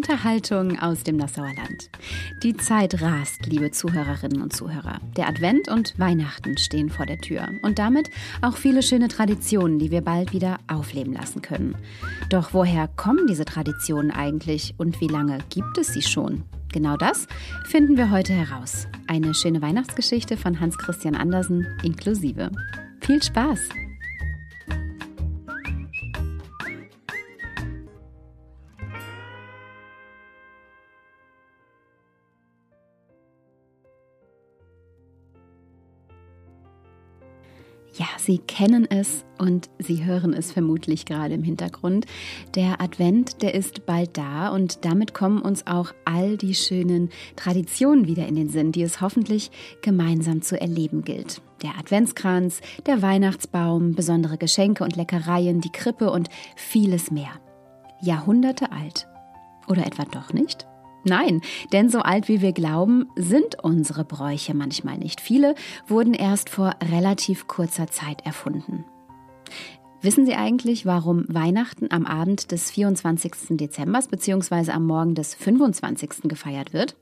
Unterhaltung aus dem Nassauer Land. Die Zeit rast, liebe Zuhörerinnen und Zuhörer. Der Advent und Weihnachten stehen vor der Tür und damit auch viele schöne Traditionen, die wir bald wieder aufleben lassen können. Doch woher kommen diese Traditionen eigentlich und wie lange gibt es sie schon? Genau das finden wir heute heraus. Eine schöne Weihnachtsgeschichte von Hans Christian Andersen inklusive. Viel Spaß! Ja, Sie kennen es und Sie hören es vermutlich gerade im Hintergrund. Der Advent, der ist bald da und damit kommen uns auch all die schönen Traditionen wieder in den Sinn, die es hoffentlich gemeinsam zu erleben gilt. Der Adventskranz, der Weihnachtsbaum, besondere Geschenke und Leckereien, die Krippe und vieles mehr. Jahrhunderte alt. Oder etwa doch nicht? Nein, denn so alt wie wir glauben, sind unsere Bräuche manchmal nicht. Viele wurden erst vor relativ kurzer Zeit erfunden. Wissen Sie eigentlich, warum Weihnachten am Abend des 24. Dezember bzw. am Morgen des 25. gefeiert wird?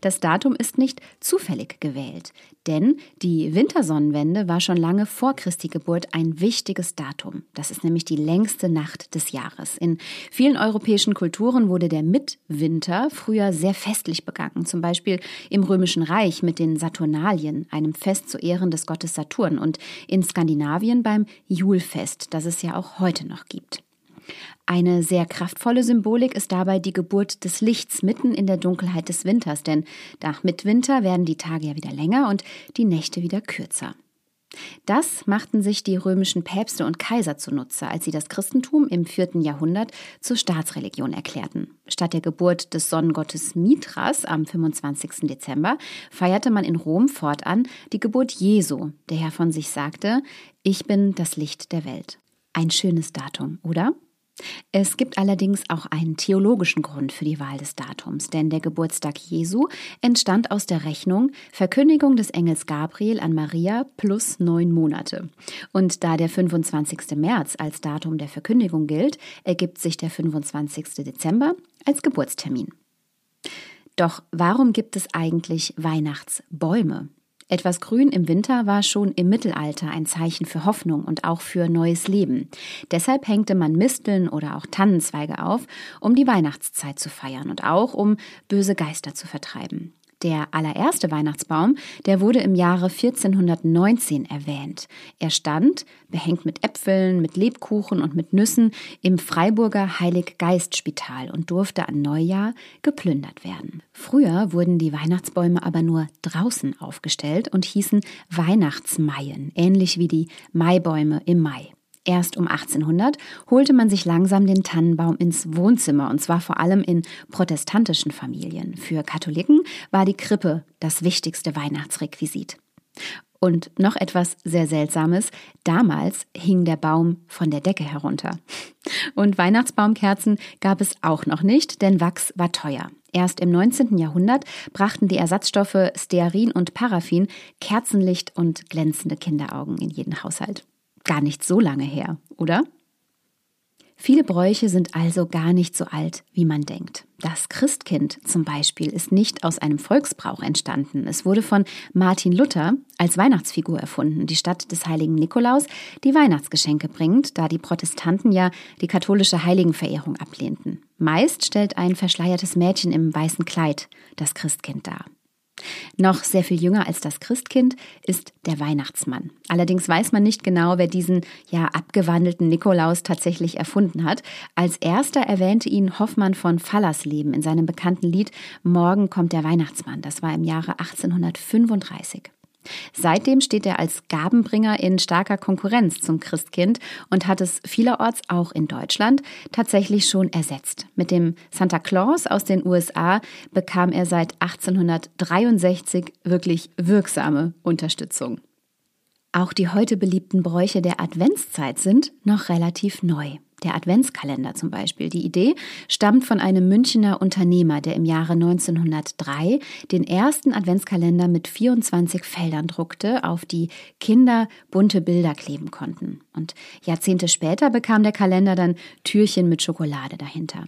Das Datum ist nicht zufällig gewählt, denn die Wintersonnenwende war schon lange vor Christi Geburt ein wichtiges Datum. Das ist nämlich die längste Nacht des Jahres. In vielen europäischen Kulturen wurde der Mitwinter früher sehr festlich begangen, zum Beispiel im Römischen Reich mit den Saturnalien, einem Fest zu Ehren des Gottes Saturn, und in Skandinavien beim Julfest, das es ja auch heute noch gibt. Eine sehr kraftvolle Symbolik ist dabei die Geburt des Lichts mitten in der Dunkelheit des Winters, denn nach Mitwinter werden die Tage ja wieder länger und die Nächte wieder kürzer. Das machten sich die römischen Päpste und Kaiser zunutze, als sie das Christentum im vierten Jahrhundert zur Staatsreligion erklärten. Statt der Geburt des Sonnengottes Mithras am 25. Dezember feierte man in Rom fortan die Geburt Jesu, der Herr von sich sagte, ich bin das Licht der Welt. Ein schönes Datum, oder? Es gibt allerdings auch einen theologischen Grund für die Wahl des Datums, denn der Geburtstag Jesu entstand aus der Rechnung Verkündigung des Engels Gabriel an Maria plus neun Monate. Und da der 25. März als Datum der Verkündigung gilt, ergibt sich der 25. Dezember als Geburtstermin. Doch warum gibt es eigentlich Weihnachtsbäume? Etwas Grün im Winter war schon im Mittelalter ein Zeichen für Hoffnung und auch für neues Leben. Deshalb hängte man Misteln oder auch Tannenzweige auf, um die Weihnachtszeit zu feiern und auch um böse Geister zu vertreiben. Der allererste Weihnachtsbaum, der wurde im Jahre 1419 erwähnt. Er stand, behängt mit Äpfeln, mit Lebkuchen und mit Nüssen, im Freiburger Heilig-Geist-Spital und durfte an Neujahr geplündert werden. Früher wurden die Weihnachtsbäume aber nur draußen aufgestellt und hießen Weihnachtsmaien, ähnlich wie die Maibäume im Mai. Erst um 1800 holte man sich langsam den Tannenbaum ins Wohnzimmer, und zwar vor allem in protestantischen Familien. Für Katholiken war die Krippe das wichtigste Weihnachtsrequisit. Und noch etwas sehr Seltsames, damals hing der Baum von der Decke herunter. Und Weihnachtsbaumkerzen gab es auch noch nicht, denn Wachs war teuer. Erst im 19. Jahrhundert brachten die Ersatzstoffe Stearin und Paraffin Kerzenlicht und glänzende Kinderaugen in jeden Haushalt gar nicht so lange her, oder? Viele Bräuche sind also gar nicht so alt, wie man denkt. Das Christkind zum Beispiel ist nicht aus einem Volksbrauch entstanden. Es wurde von Martin Luther als Weihnachtsfigur erfunden, die Stadt des heiligen Nikolaus, die Weihnachtsgeschenke bringt, da die Protestanten ja die katholische Heiligenverehrung ablehnten. Meist stellt ein verschleiertes Mädchen im weißen Kleid das Christkind dar. Noch sehr viel jünger als das Christkind ist der Weihnachtsmann. Allerdings weiß man nicht genau, wer diesen ja abgewandelten Nikolaus tatsächlich erfunden hat. Als erster erwähnte ihn Hoffmann von Fallersleben in seinem bekannten Lied Morgen kommt der Weihnachtsmann. Das war im Jahre 1835. Seitdem steht er als Gabenbringer in starker Konkurrenz zum Christkind und hat es vielerorts auch in Deutschland tatsächlich schon ersetzt. Mit dem Santa Claus aus den USA bekam er seit 1863 wirklich wirksame Unterstützung. Auch die heute beliebten Bräuche der Adventszeit sind noch relativ neu. Der Adventskalender zum Beispiel. Die Idee stammt von einem Münchner Unternehmer, der im Jahre 1903 den ersten Adventskalender mit 24 Feldern druckte, auf die Kinder bunte Bilder kleben konnten. Und Jahrzehnte später bekam der Kalender dann Türchen mit Schokolade dahinter.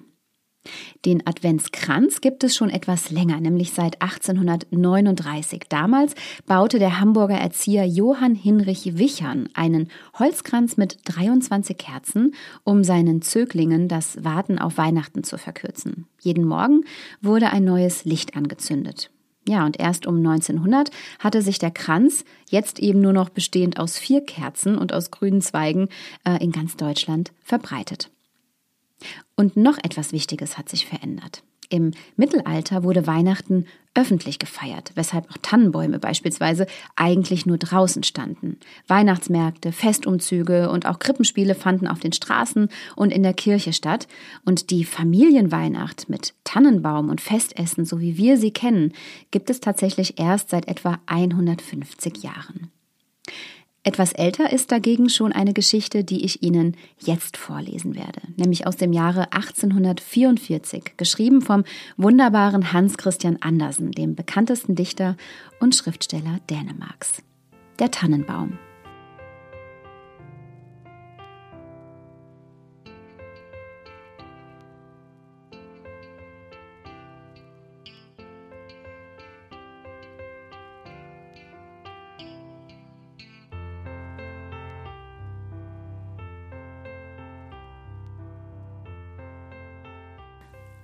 Den Adventskranz gibt es schon etwas länger, nämlich seit 1839. Damals baute der Hamburger Erzieher Johann Hinrich Wichern einen Holzkranz mit 23 Kerzen, um seinen Zöglingen das Warten auf Weihnachten zu verkürzen. Jeden Morgen wurde ein neues Licht angezündet. Ja, und erst um 1900 hatte sich der Kranz, jetzt eben nur noch bestehend aus vier Kerzen und aus grünen Zweigen, äh, in ganz Deutschland verbreitet. Und noch etwas Wichtiges hat sich verändert. Im Mittelalter wurde Weihnachten öffentlich gefeiert, weshalb auch Tannenbäume beispielsweise eigentlich nur draußen standen. Weihnachtsmärkte, Festumzüge und auch Krippenspiele fanden auf den Straßen und in der Kirche statt. Und die Familienweihnacht mit Tannenbaum und Festessen, so wie wir sie kennen, gibt es tatsächlich erst seit etwa 150 Jahren. Etwas älter ist dagegen schon eine Geschichte, die ich Ihnen jetzt vorlesen werde, nämlich aus dem Jahre 1844, geschrieben vom wunderbaren Hans Christian Andersen, dem bekanntesten Dichter und Schriftsteller Dänemarks. Der Tannenbaum.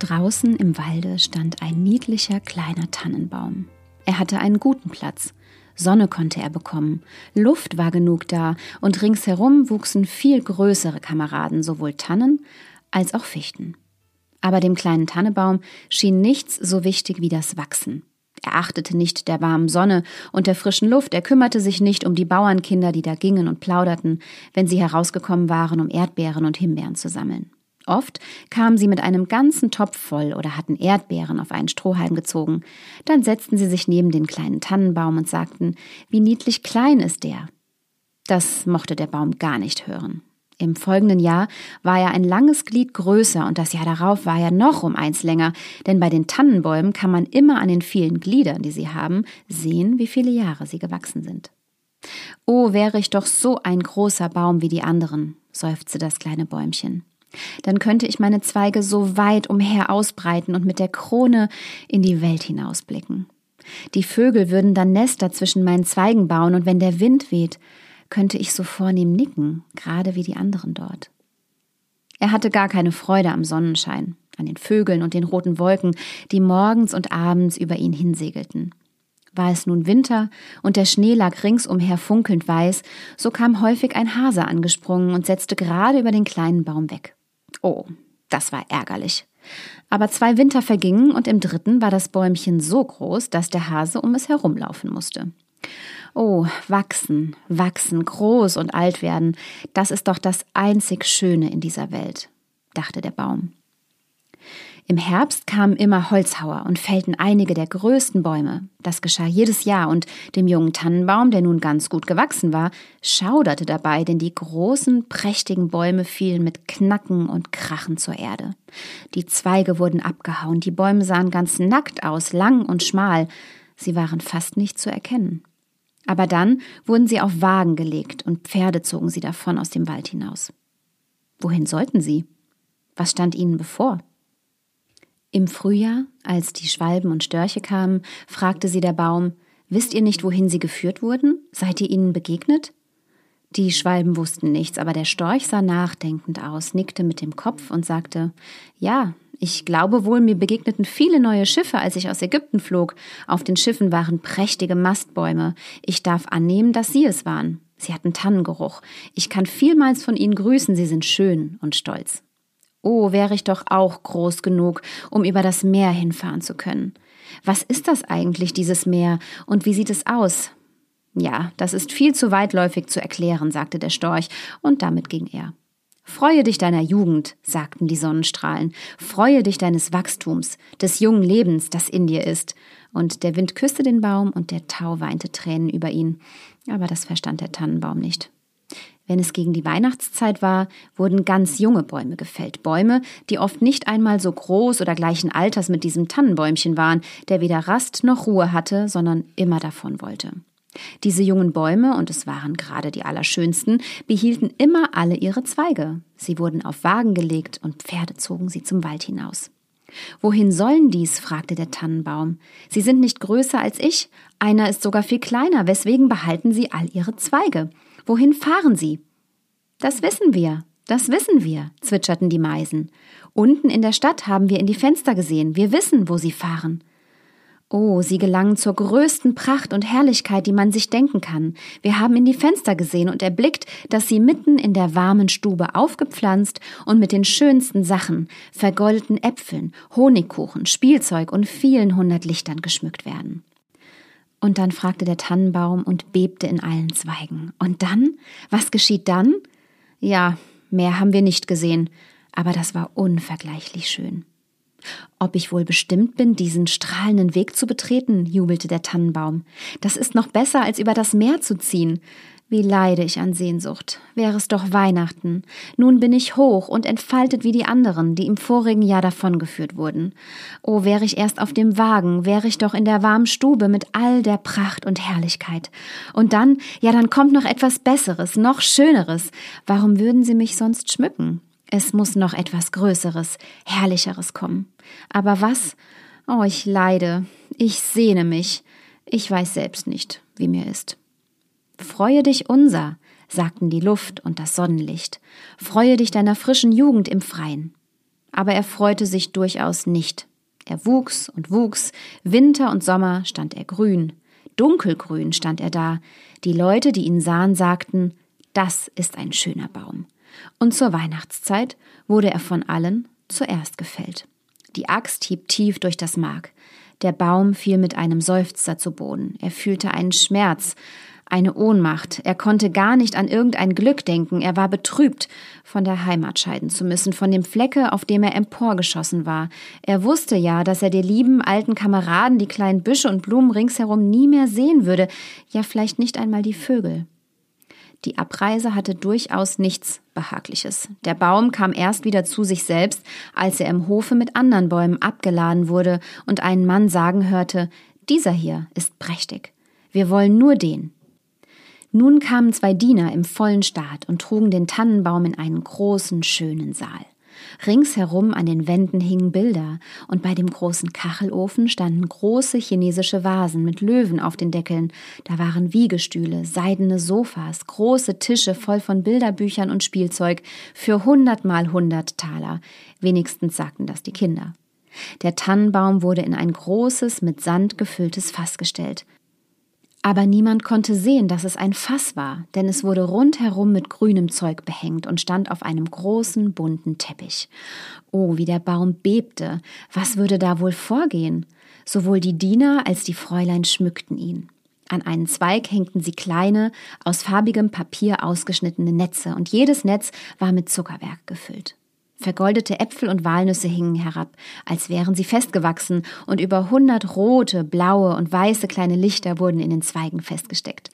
Draußen im Walde stand ein niedlicher kleiner Tannenbaum. Er hatte einen guten Platz. Sonne konnte er bekommen, Luft war genug da, und ringsherum wuchsen viel größere Kameraden, sowohl Tannen als auch Fichten. Aber dem kleinen Tannebaum schien nichts so wichtig wie das Wachsen. Er achtete nicht der warmen Sonne und der frischen Luft, er kümmerte sich nicht um die Bauernkinder, die da gingen und plauderten, wenn sie herausgekommen waren, um Erdbeeren und Himbeeren zu sammeln. Oft kamen sie mit einem ganzen Topf voll oder hatten Erdbeeren auf einen Strohhalm gezogen. Dann setzten sie sich neben den kleinen Tannenbaum und sagten, wie niedlich klein ist der. Das mochte der Baum gar nicht hören. Im folgenden Jahr war er ein langes Glied größer und das Jahr darauf war er noch um eins länger, denn bei den Tannenbäumen kann man immer an den vielen Gliedern, die sie haben, sehen, wie viele Jahre sie gewachsen sind. Oh, wäre ich doch so ein großer Baum wie die anderen, seufzte das kleine Bäumchen. Dann könnte ich meine Zweige so weit umher ausbreiten und mit der Krone in die Welt hinausblicken. Die Vögel würden dann Nester zwischen meinen Zweigen bauen, und wenn der Wind weht, könnte ich so vornehm nicken, gerade wie die anderen dort. Er hatte gar keine Freude am Sonnenschein, an den Vögeln und den roten Wolken, die morgens und abends über ihn hinsegelten. War es nun Winter und der Schnee lag ringsumher funkelnd weiß, so kam häufig ein Hase angesprungen und setzte gerade über den kleinen Baum weg. Oh, das war ärgerlich. Aber zwei Winter vergingen und im dritten war das Bäumchen so groß, dass der Hase um es herumlaufen musste. Oh, wachsen, wachsen, groß und alt werden, das ist doch das einzig Schöne in dieser Welt, dachte der Baum. Im Herbst kamen immer Holzhauer und fällten einige der größten Bäume. Das geschah jedes Jahr und dem jungen Tannenbaum, der nun ganz gut gewachsen war, schauderte dabei, denn die großen, prächtigen Bäume fielen mit Knacken und Krachen zur Erde. Die Zweige wurden abgehauen, die Bäume sahen ganz nackt aus, lang und schmal, sie waren fast nicht zu erkennen. Aber dann wurden sie auf Wagen gelegt und Pferde zogen sie davon aus dem Wald hinaus. Wohin sollten sie? Was stand ihnen bevor? Im Frühjahr, als die Schwalben und Störche kamen, fragte sie der Baum, Wisst ihr nicht, wohin sie geführt wurden? Seid ihr ihnen begegnet? Die Schwalben wussten nichts, aber der Storch sah nachdenkend aus, nickte mit dem Kopf und sagte Ja, ich glaube wohl, mir begegneten viele neue Schiffe, als ich aus Ägypten flog. Auf den Schiffen waren prächtige Mastbäume. Ich darf annehmen, dass sie es waren. Sie hatten Tannengeruch. Ich kann vielmals von ihnen grüßen, sie sind schön und stolz. Oh, wäre ich doch auch groß genug, um über das Meer hinfahren zu können. Was ist das eigentlich, dieses Meer, und wie sieht es aus? Ja, das ist viel zu weitläufig zu erklären, sagte der Storch, und damit ging er. Freue dich deiner Jugend, sagten die Sonnenstrahlen, freue dich deines Wachstums, des jungen Lebens, das in dir ist. Und der Wind küsste den Baum und der Tau weinte Tränen über ihn. Aber das verstand der Tannenbaum nicht. Wenn es gegen die Weihnachtszeit war, wurden ganz junge Bäume gefällt. Bäume, die oft nicht einmal so groß oder gleichen Alters mit diesem Tannenbäumchen waren, der weder Rast noch Ruhe hatte, sondern immer davon wollte. Diese jungen Bäume, und es waren gerade die allerschönsten, behielten immer alle ihre Zweige. Sie wurden auf Wagen gelegt und Pferde zogen sie zum Wald hinaus. Wohin sollen dies? fragte der Tannenbaum. Sie sind nicht größer als ich, einer ist sogar viel kleiner, weswegen behalten sie all ihre Zweige? Wohin fahren sie? Das wissen wir, das wissen wir, zwitscherten die Meisen. Unten in der Stadt haben wir in die Fenster gesehen, wir wissen, wo sie fahren. Oh, sie gelangen zur größten Pracht und Herrlichkeit, die man sich denken kann. Wir haben in die Fenster gesehen und erblickt, dass sie mitten in der warmen Stube aufgepflanzt und mit den schönsten Sachen, vergoldeten Äpfeln, Honigkuchen, Spielzeug und vielen hundert Lichtern geschmückt werden. Und dann fragte der Tannenbaum und bebte in allen Zweigen. Und dann? Was geschieht dann? Ja, mehr haben wir nicht gesehen, aber das war unvergleichlich schön. Ob ich wohl bestimmt bin, diesen strahlenden Weg zu betreten, jubelte der Tannenbaum. Das ist noch besser, als über das Meer zu ziehen. Wie leide ich an Sehnsucht. Wäre es doch Weihnachten. Nun bin ich hoch und entfaltet wie die anderen, die im vorigen Jahr davongeführt wurden. Oh, wäre ich erst auf dem Wagen, wäre ich doch in der warmen Stube mit all der Pracht und Herrlichkeit. Und dann, ja, dann kommt noch etwas Besseres, noch Schöneres. Warum würden sie mich sonst schmücken? Es muss noch etwas Größeres, Herrlicheres kommen. Aber was? Oh, ich leide, ich sehne mich. Ich weiß selbst nicht, wie mir ist. Freue dich unser, sagten die Luft und das Sonnenlicht. Freue dich deiner frischen Jugend im Freien. Aber er freute sich durchaus nicht. Er wuchs und wuchs, Winter und Sommer stand er grün, dunkelgrün stand er da. Die Leute, die ihn sahen, sagten, das ist ein schöner Baum und zur Weihnachtszeit wurde er von allen zuerst gefällt. Die Axt hieb tief durch das Mark. Der Baum fiel mit einem Seufzer zu Boden. Er fühlte einen Schmerz, eine Ohnmacht. Er konnte gar nicht an irgendein Glück denken. Er war betrübt, von der Heimat scheiden zu müssen, von dem Flecke, auf dem er emporgeschossen war. Er wusste ja, dass er die lieben alten Kameraden, die kleinen Büsche und Blumen ringsherum nie mehr sehen würde, ja vielleicht nicht einmal die Vögel. Die Abreise hatte durchaus nichts Behagliches. Der Baum kam erst wieder zu sich selbst, als er im Hofe mit anderen Bäumen abgeladen wurde und einen Mann sagen hörte, dieser hier ist prächtig. Wir wollen nur den. Nun kamen zwei Diener im vollen Staat und trugen den Tannenbaum in einen großen, schönen Saal. Ringsherum an den Wänden hingen Bilder, und bei dem großen Kachelofen standen große chinesische Vasen mit Löwen auf den Deckeln. Da waren Wiegestühle, seidene Sofas, große Tische voll von Bilderbüchern und Spielzeug für hundertmal hundert Taler. Wenigstens sagten das die Kinder. Der Tannenbaum wurde in ein großes, mit Sand gefülltes Fass gestellt. Aber niemand konnte sehen, dass es ein Fass war, denn es wurde rundherum mit grünem Zeug behängt und stand auf einem großen, bunten Teppich. Oh, wie der Baum bebte. Was würde da wohl vorgehen? Sowohl die Diener als die Fräulein schmückten ihn. An einen Zweig hängten sie kleine, aus farbigem Papier ausgeschnittene Netze, und jedes Netz war mit Zuckerwerk gefüllt. Vergoldete Äpfel und Walnüsse hingen herab, als wären sie festgewachsen, und über hundert rote, blaue und weiße kleine Lichter wurden in den Zweigen festgesteckt.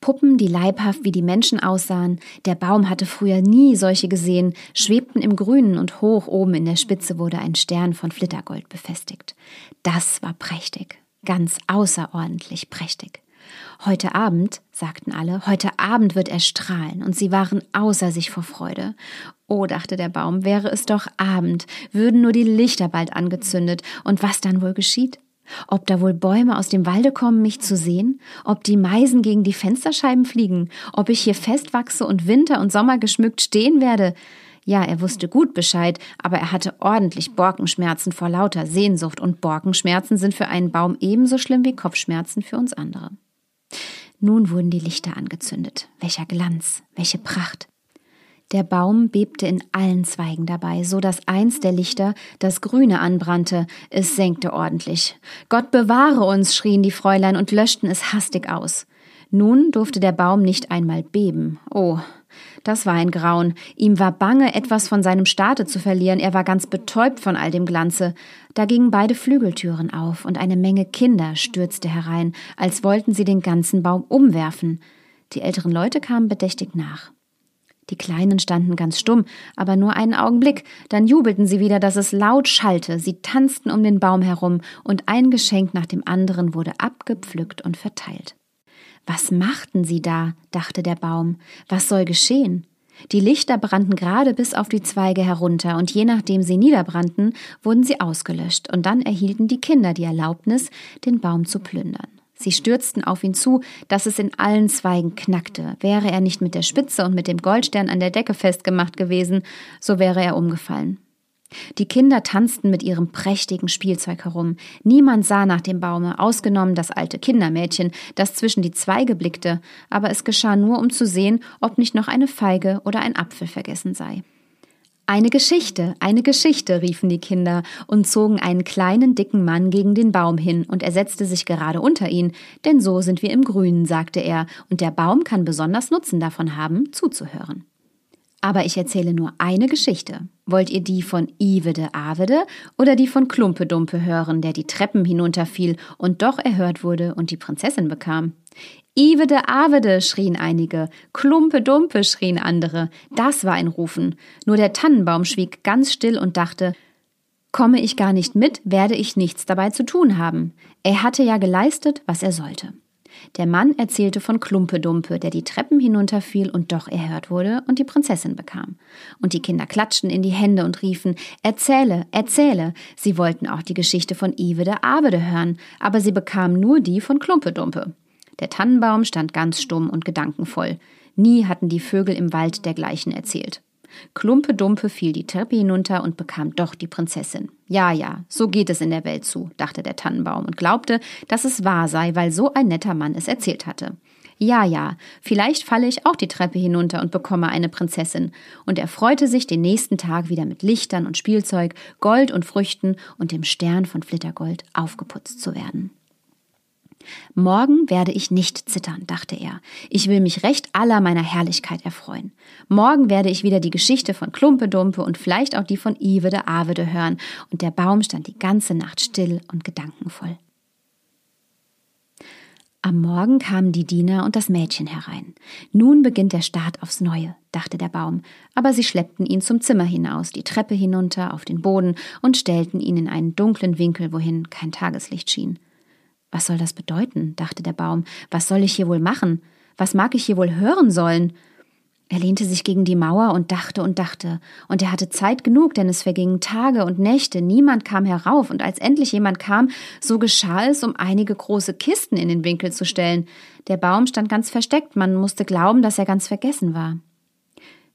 Puppen, die leibhaft wie die Menschen aussahen, der Baum hatte früher nie solche gesehen, schwebten im Grünen und hoch oben in der Spitze wurde ein Stern von Flittergold befestigt. Das war prächtig, ganz außerordentlich prächtig. Heute Abend, sagten alle, heute Abend wird er strahlen, und sie waren außer sich vor Freude. Oh, dachte der Baum, wäre es doch Abend, würden nur die Lichter bald angezündet, und was dann wohl geschieht? Ob da wohl Bäume aus dem Walde kommen, mich zu sehen? Ob die Meisen gegen die Fensterscheiben fliegen? Ob ich hier festwachse und Winter und Sommer geschmückt stehen werde? Ja, er wusste gut Bescheid, aber er hatte ordentlich Borkenschmerzen vor lauter Sehnsucht, und Borkenschmerzen sind für einen Baum ebenso schlimm wie Kopfschmerzen für uns andere. Nun wurden die Lichter angezündet. Welcher Glanz, welche Pracht. Der Baum bebte in allen Zweigen dabei, so dass eins der Lichter das Grüne anbrannte. Es senkte ordentlich. Gott bewahre uns, schrien die Fräulein und löschten es hastig aus. Nun durfte der Baum nicht einmal beben. Oh, das war ein Grauen. Ihm war bange, etwas von seinem Staate zu verlieren. Er war ganz betäubt von all dem Glanze. Da gingen beide Flügeltüren auf und eine Menge Kinder stürzte herein, als wollten sie den ganzen Baum umwerfen. Die älteren Leute kamen bedächtig nach. Die Kleinen standen ganz stumm, aber nur einen Augenblick, dann jubelten sie wieder, dass es laut schallte, sie tanzten um den Baum herum, und ein Geschenk nach dem anderen wurde abgepflückt und verteilt. Was machten sie da? dachte der Baum. Was soll geschehen? Die Lichter brannten gerade bis auf die Zweige herunter, und je nachdem sie niederbrannten, wurden sie ausgelöscht, und dann erhielten die Kinder die Erlaubnis, den Baum zu plündern. Sie stürzten auf ihn zu, dass es in allen Zweigen knackte. Wäre er nicht mit der Spitze und mit dem Goldstern an der Decke festgemacht gewesen, so wäre er umgefallen. Die Kinder tanzten mit ihrem prächtigen Spielzeug herum. Niemand sah nach dem Baume, ausgenommen das alte Kindermädchen, das zwischen die Zweige blickte, aber es geschah nur, um zu sehen, ob nicht noch eine Feige oder ein Apfel vergessen sei. Eine Geschichte, eine Geschichte, riefen die Kinder und zogen einen kleinen, dicken Mann gegen den Baum hin, und er setzte sich gerade unter ihn, denn so sind wir im Grünen, sagte er, und der Baum kann besonders Nutzen davon haben, zuzuhören. Aber ich erzähle nur eine Geschichte. Wollt ihr die von Ivede Avede oder die von Klumpe Dumpe hören, der die Treppen hinunterfiel und doch erhört wurde und die Prinzessin bekam? Ivede Avede, schrien einige, Klumpe Dumpe, schrien andere. Das war ein Rufen. Nur der Tannenbaum schwieg ganz still und dachte, komme ich gar nicht mit, werde ich nichts dabei zu tun haben. Er hatte ja geleistet, was er sollte. Der Mann erzählte von Klumpe Dumpe, der die Treppen hinunterfiel und doch erhört wurde und die Prinzessin bekam. Und die Kinder klatschten in die Hände und riefen, erzähle, erzähle. Sie wollten auch die Geschichte von Ivede Avede hören, aber sie bekamen nur die von Klumpe Dumpe. Der Tannenbaum stand ganz stumm und gedankenvoll. Nie hatten die Vögel im Wald dergleichen erzählt. Klumpe Dumpe fiel die Treppe hinunter und bekam doch die Prinzessin. Ja, ja, so geht es in der Welt zu, dachte der Tannenbaum und glaubte, dass es wahr sei, weil so ein netter Mann es erzählt hatte. Ja, ja, vielleicht falle ich auch die Treppe hinunter und bekomme eine Prinzessin. Und er freute sich, den nächsten Tag wieder mit Lichtern und Spielzeug, Gold und Früchten und dem Stern von Flittergold aufgeputzt zu werden. Morgen werde ich nicht zittern, dachte er. Ich will mich recht aller meiner Herrlichkeit erfreuen. Morgen werde ich wieder die Geschichte von Klumpedumpe und vielleicht auch die von Ivede Avede hören, und der Baum stand die ganze Nacht still und gedankenvoll. Am Morgen kamen die Diener und das Mädchen herein. Nun beginnt der Start aufs Neue, dachte der Baum, aber sie schleppten ihn zum Zimmer hinaus, die Treppe hinunter, auf den Boden und stellten ihn in einen dunklen Winkel, wohin kein Tageslicht schien. Was soll das bedeuten? dachte der Baum. Was soll ich hier wohl machen? Was mag ich hier wohl hören sollen? Er lehnte sich gegen die Mauer und dachte und dachte, und er hatte Zeit genug, denn es vergingen Tage und Nächte, niemand kam herauf, und als endlich jemand kam, so geschah es, um einige große Kisten in den Winkel zu stellen. Der Baum stand ganz versteckt, man musste glauben, dass er ganz vergessen war.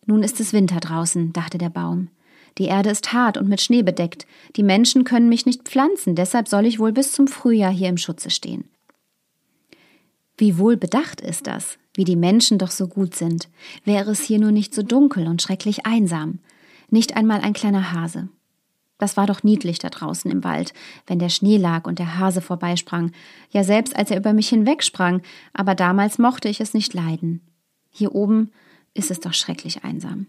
Nun ist es Winter draußen, dachte der Baum. Die Erde ist hart und mit Schnee bedeckt. Die Menschen können mich nicht pflanzen, deshalb soll ich wohl bis zum Frühjahr hier im Schutze stehen. Wie wohl bedacht ist das, wie die Menschen doch so gut sind. Wäre es hier nur nicht so dunkel und schrecklich einsam. Nicht einmal ein kleiner Hase. Das war doch niedlich da draußen im Wald, wenn der Schnee lag und der Hase vorbeisprang. Ja, selbst als er über mich hinwegsprang, aber damals mochte ich es nicht leiden. Hier oben ist es doch schrecklich einsam.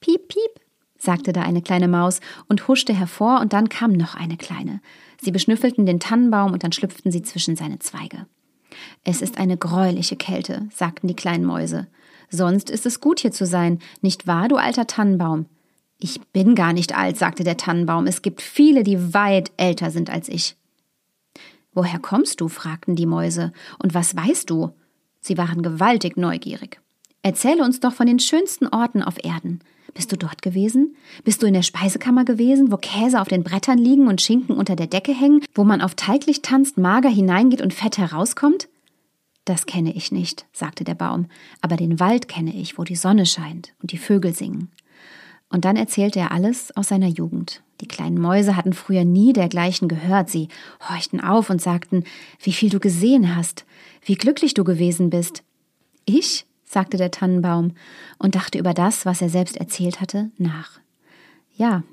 Piep, piep, sagte da eine kleine Maus und huschte hervor, und dann kam noch eine kleine. Sie beschnüffelten den Tannenbaum und dann schlüpften sie zwischen seine Zweige. Es ist eine greuliche Kälte, sagten die kleinen Mäuse. Sonst ist es gut hier zu sein, nicht wahr, du alter Tannenbaum? Ich bin gar nicht alt, sagte der Tannenbaum. Es gibt viele, die weit älter sind als ich. Woher kommst du? fragten die Mäuse. Und was weißt du? Sie waren gewaltig neugierig. Erzähle uns doch von den schönsten Orten auf Erden. Bist du dort gewesen? Bist du in der Speisekammer gewesen, wo Käse auf den Brettern liegen und Schinken unter der Decke hängen, wo man auf Teiglicht tanzt, mager hineingeht und fett herauskommt? Das kenne ich nicht, sagte der Baum, aber den Wald kenne ich, wo die Sonne scheint und die Vögel singen. Und dann erzählte er alles aus seiner Jugend. Die kleinen Mäuse hatten früher nie dergleichen gehört. Sie horchten auf und sagten, wie viel du gesehen hast, wie glücklich du gewesen bist. Ich? Sagte der Tannenbaum und dachte über das, was er selbst erzählt hatte, nach. Ja,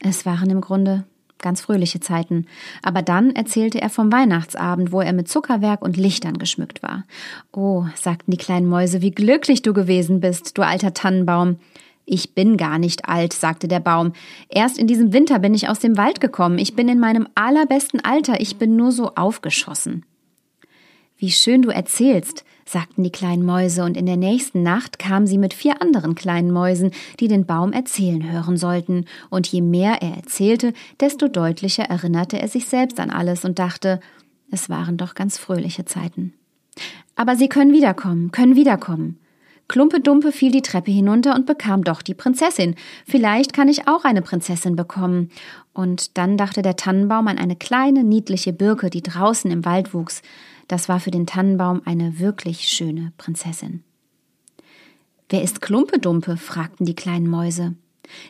es waren im Grunde ganz fröhliche Zeiten. Aber dann erzählte er vom Weihnachtsabend, wo er mit Zuckerwerk und Lichtern geschmückt war. Oh, sagten die kleinen Mäuse, wie glücklich du gewesen bist, du alter Tannenbaum. Ich bin gar nicht alt, sagte der Baum. Erst in diesem Winter bin ich aus dem Wald gekommen. Ich bin in meinem allerbesten Alter. Ich bin nur so aufgeschossen. Wie schön du erzählst, sagten die kleinen Mäuse, und in der nächsten Nacht kamen sie mit vier anderen kleinen Mäusen, die den Baum erzählen hören sollten, und je mehr er erzählte, desto deutlicher erinnerte er sich selbst an alles und dachte, es waren doch ganz fröhliche Zeiten. Aber sie können wiederkommen, können wiederkommen. Klumpe Dumpe fiel die Treppe hinunter und bekam doch die Prinzessin. Vielleicht kann ich auch eine Prinzessin bekommen. Und dann dachte der Tannenbaum an eine kleine, niedliche Birke, die draußen im Wald wuchs. Das war für den Tannenbaum eine wirklich schöne Prinzessin. Wer ist Klumpe Dumpe? fragten die kleinen Mäuse.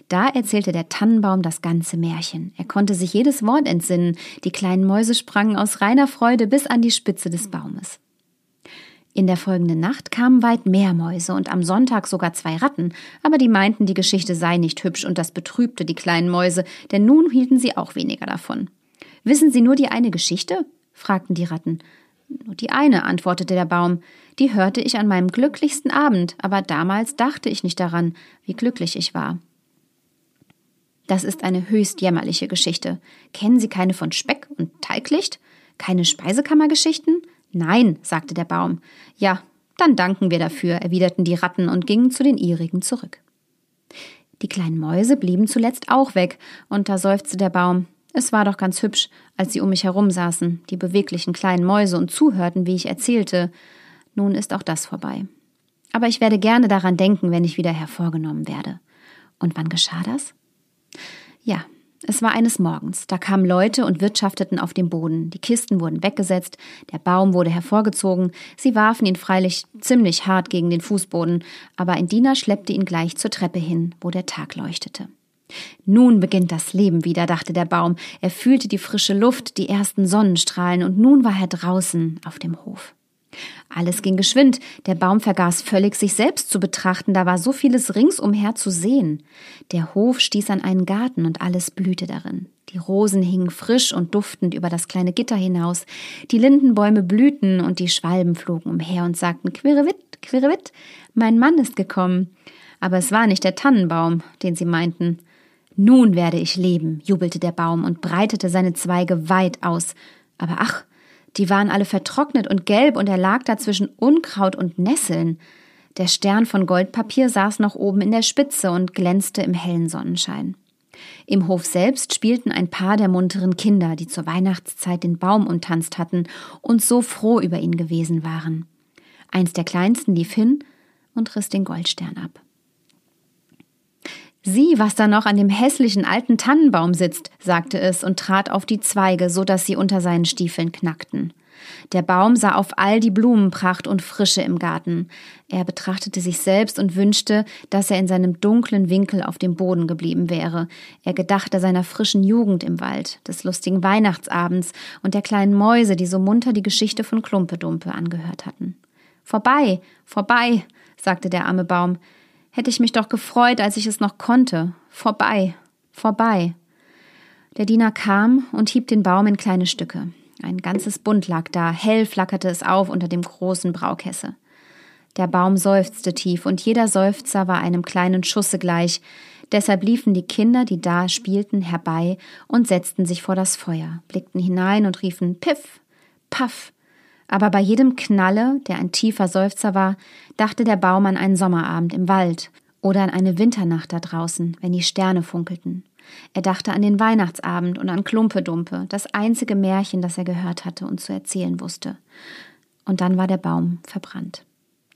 Da erzählte der Tannenbaum das ganze Märchen. Er konnte sich jedes Wort entsinnen. Die kleinen Mäuse sprangen aus reiner Freude bis an die Spitze des Baumes. In der folgenden Nacht kamen weit mehr Mäuse und am Sonntag sogar zwei Ratten, aber die meinten, die Geschichte sei nicht hübsch und das betrübte die kleinen Mäuse, denn nun hielten sie auch weniger davon. Wissen Sie nur die eine Geschichte? fragten die Ratten. Nur die eine, antwortete der Baum. Die hörte ich an meinem glücklichsten Abend, aber damals dachte ich nicht daran, wie glücklich ich war. Das ist eine höchst jämmerliche Geschichte. Kennen Sie keine von Speck und Teiglicht? Keine Speisekammergeschichten? Nein, sagte der Baum. Ja, dann danken wir dafür, erwiderten die Ratten und gingen zu den ihrigen zurück. Die kleinen Mäuse blieben zuletzt auch weg, und da seufzte der Baum. Es war doch ganz hübsch, als sie um mich herum saßen, die beweglichen kleinen Mäuse, und zuhörten, wie ich erzählte. Nun ist auch das vorbei. Aber ich werde gerne daran denken, wenn ich wieder hervorgenommen werde. Und wann geschah das? Ja, es war eines Morgens. Da kamen Leute und wirtschafteten auf dem Boden. Die Kisten wurden weggesetzt, der Baum wurde hervorgezogen. Sie warfen ihn freilich ziemlich hart gegen den Fußboden, aber ein Diener schleppte ihn gleich zur Treppe hin, wo der Tag leuchtete. Nun beginnt das Leben wieder, dachte der Baum. Er fühlte die frische Luft, die ersten Sonnenstrahlen, und nun war er draußen auf dem Hof. Alles ging geschwind, der Baum vergaß völlig, sich selbst zu betrachten, da war so vieles ringsumher zu sehen. Der Hof stieß an einen Garten und alles blühte darin. Die Rosen hingen frisch und duftend über das kleine Gitter hinaus, die Lindenbäume blühten und die Schwalben flogen umher und sagten Quirrewitt, Quirrewitt, mein Mann ist gekommen. Aber es war nicht der Tannenbaum, den sie meinten. Nun werde ich leben, jubelte der Baum und breitete seine Zweige weit aus. Aber ach, die waren alle vertrocknet und gelb und er lag da zwischen Unkraut und Nesseln. Der Stern von Goldpapier saß noch oben in der Spitze und glänzte im hellen Sonnenschein. Im Hof selbst spielten ein paar der munteren Kinder, die zur Weihnachtszeit den Baum umtanzt hatten und so froh über ihn gewesen waren. Eins der kleinsten lief hin und riss den Goldstern ab. Sieh, was da noch an dem hässlichen alten Tannenbaum sitzt, sagte es und trat auf die Zweige, so dass sie unter seinen Stiefeln knackten. Der Baum sah auf all die Blumenpracht und Frische im Garten. Er betrachtete sich selbst und wünschte, dass er in seinem dunklen Winkel auf dem Boden geblieben wäre. Er gedachte seiner frischen Jugend im Wald, des lustigen Weihnachtsabends und der kleinen Mäuse, die so munter die Geschichte von Klumpedumpe angehört hatten. Vorbei, vorbei, sagte der arme Baum. Hätte ich mich doch gefreut, als ich es noch konnte. Vorbei, vorbei. Der Diener kam und hieb den Baum in kleine Stücke. Ein ganzes Bund lag da, hell flackerte es auf unter dem großen Braukesse. Der Baum seufzte tief, und jeder Seufzer war einem kleinen Schusse gleich. Deshalb liefen die Kinder, die da spielten, herbei und setzten sich vor das Feuer, blickten hinein und riefen Piff, Paff, aber bei jedem Knalle, der ein tiefer Seufzer war, dachte der Baum an einen Sommerabend im Wald oder an eine Winternacht da draußen, wenn die Sterne funkelten. Er dachte an den Weihnachtsabend und an Klumpedumpe, das einzige Märchen, das er gehört hatte und zu erzählen wusste. Und dann war der Baum verbrannt.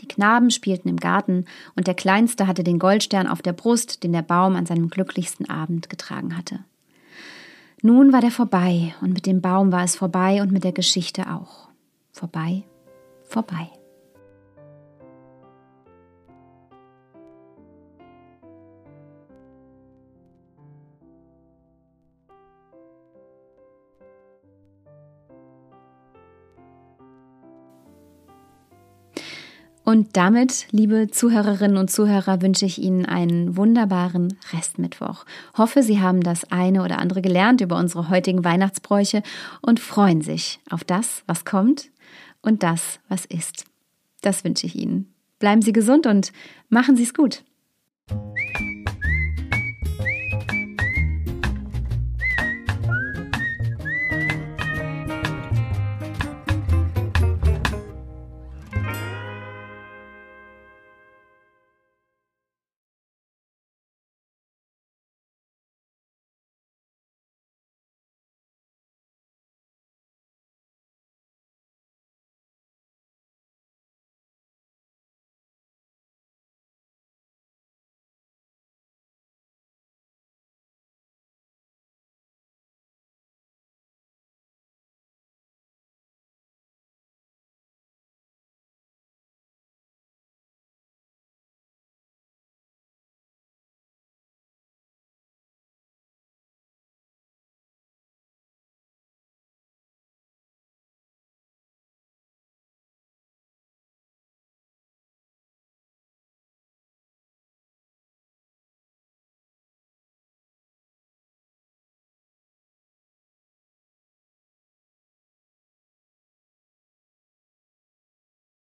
Die Knaben spielten im Garten, und der Kleinste hatte den Goldstern auf der Brust, den der Baum an seinem glücklichsten Abend getragen hatte. Nun war der vorbei, und mit dem Baum war es vorbei und mit der Geschichte auch vorbei, vorbei. Und damit, liebe Zuhörerinnen und Zuhörer, wünsche ich Ihnen einen wunderbaren Restmittwoch. Hoffe, Sie haben das eine oder andere gelernt über unsere heutigen Weihnachtsbräuche und freuen sich auf das, was kommt und das, was ist. Das wünsche ich Ihnen. Bleiben Sie gesund und machen Sie es gut.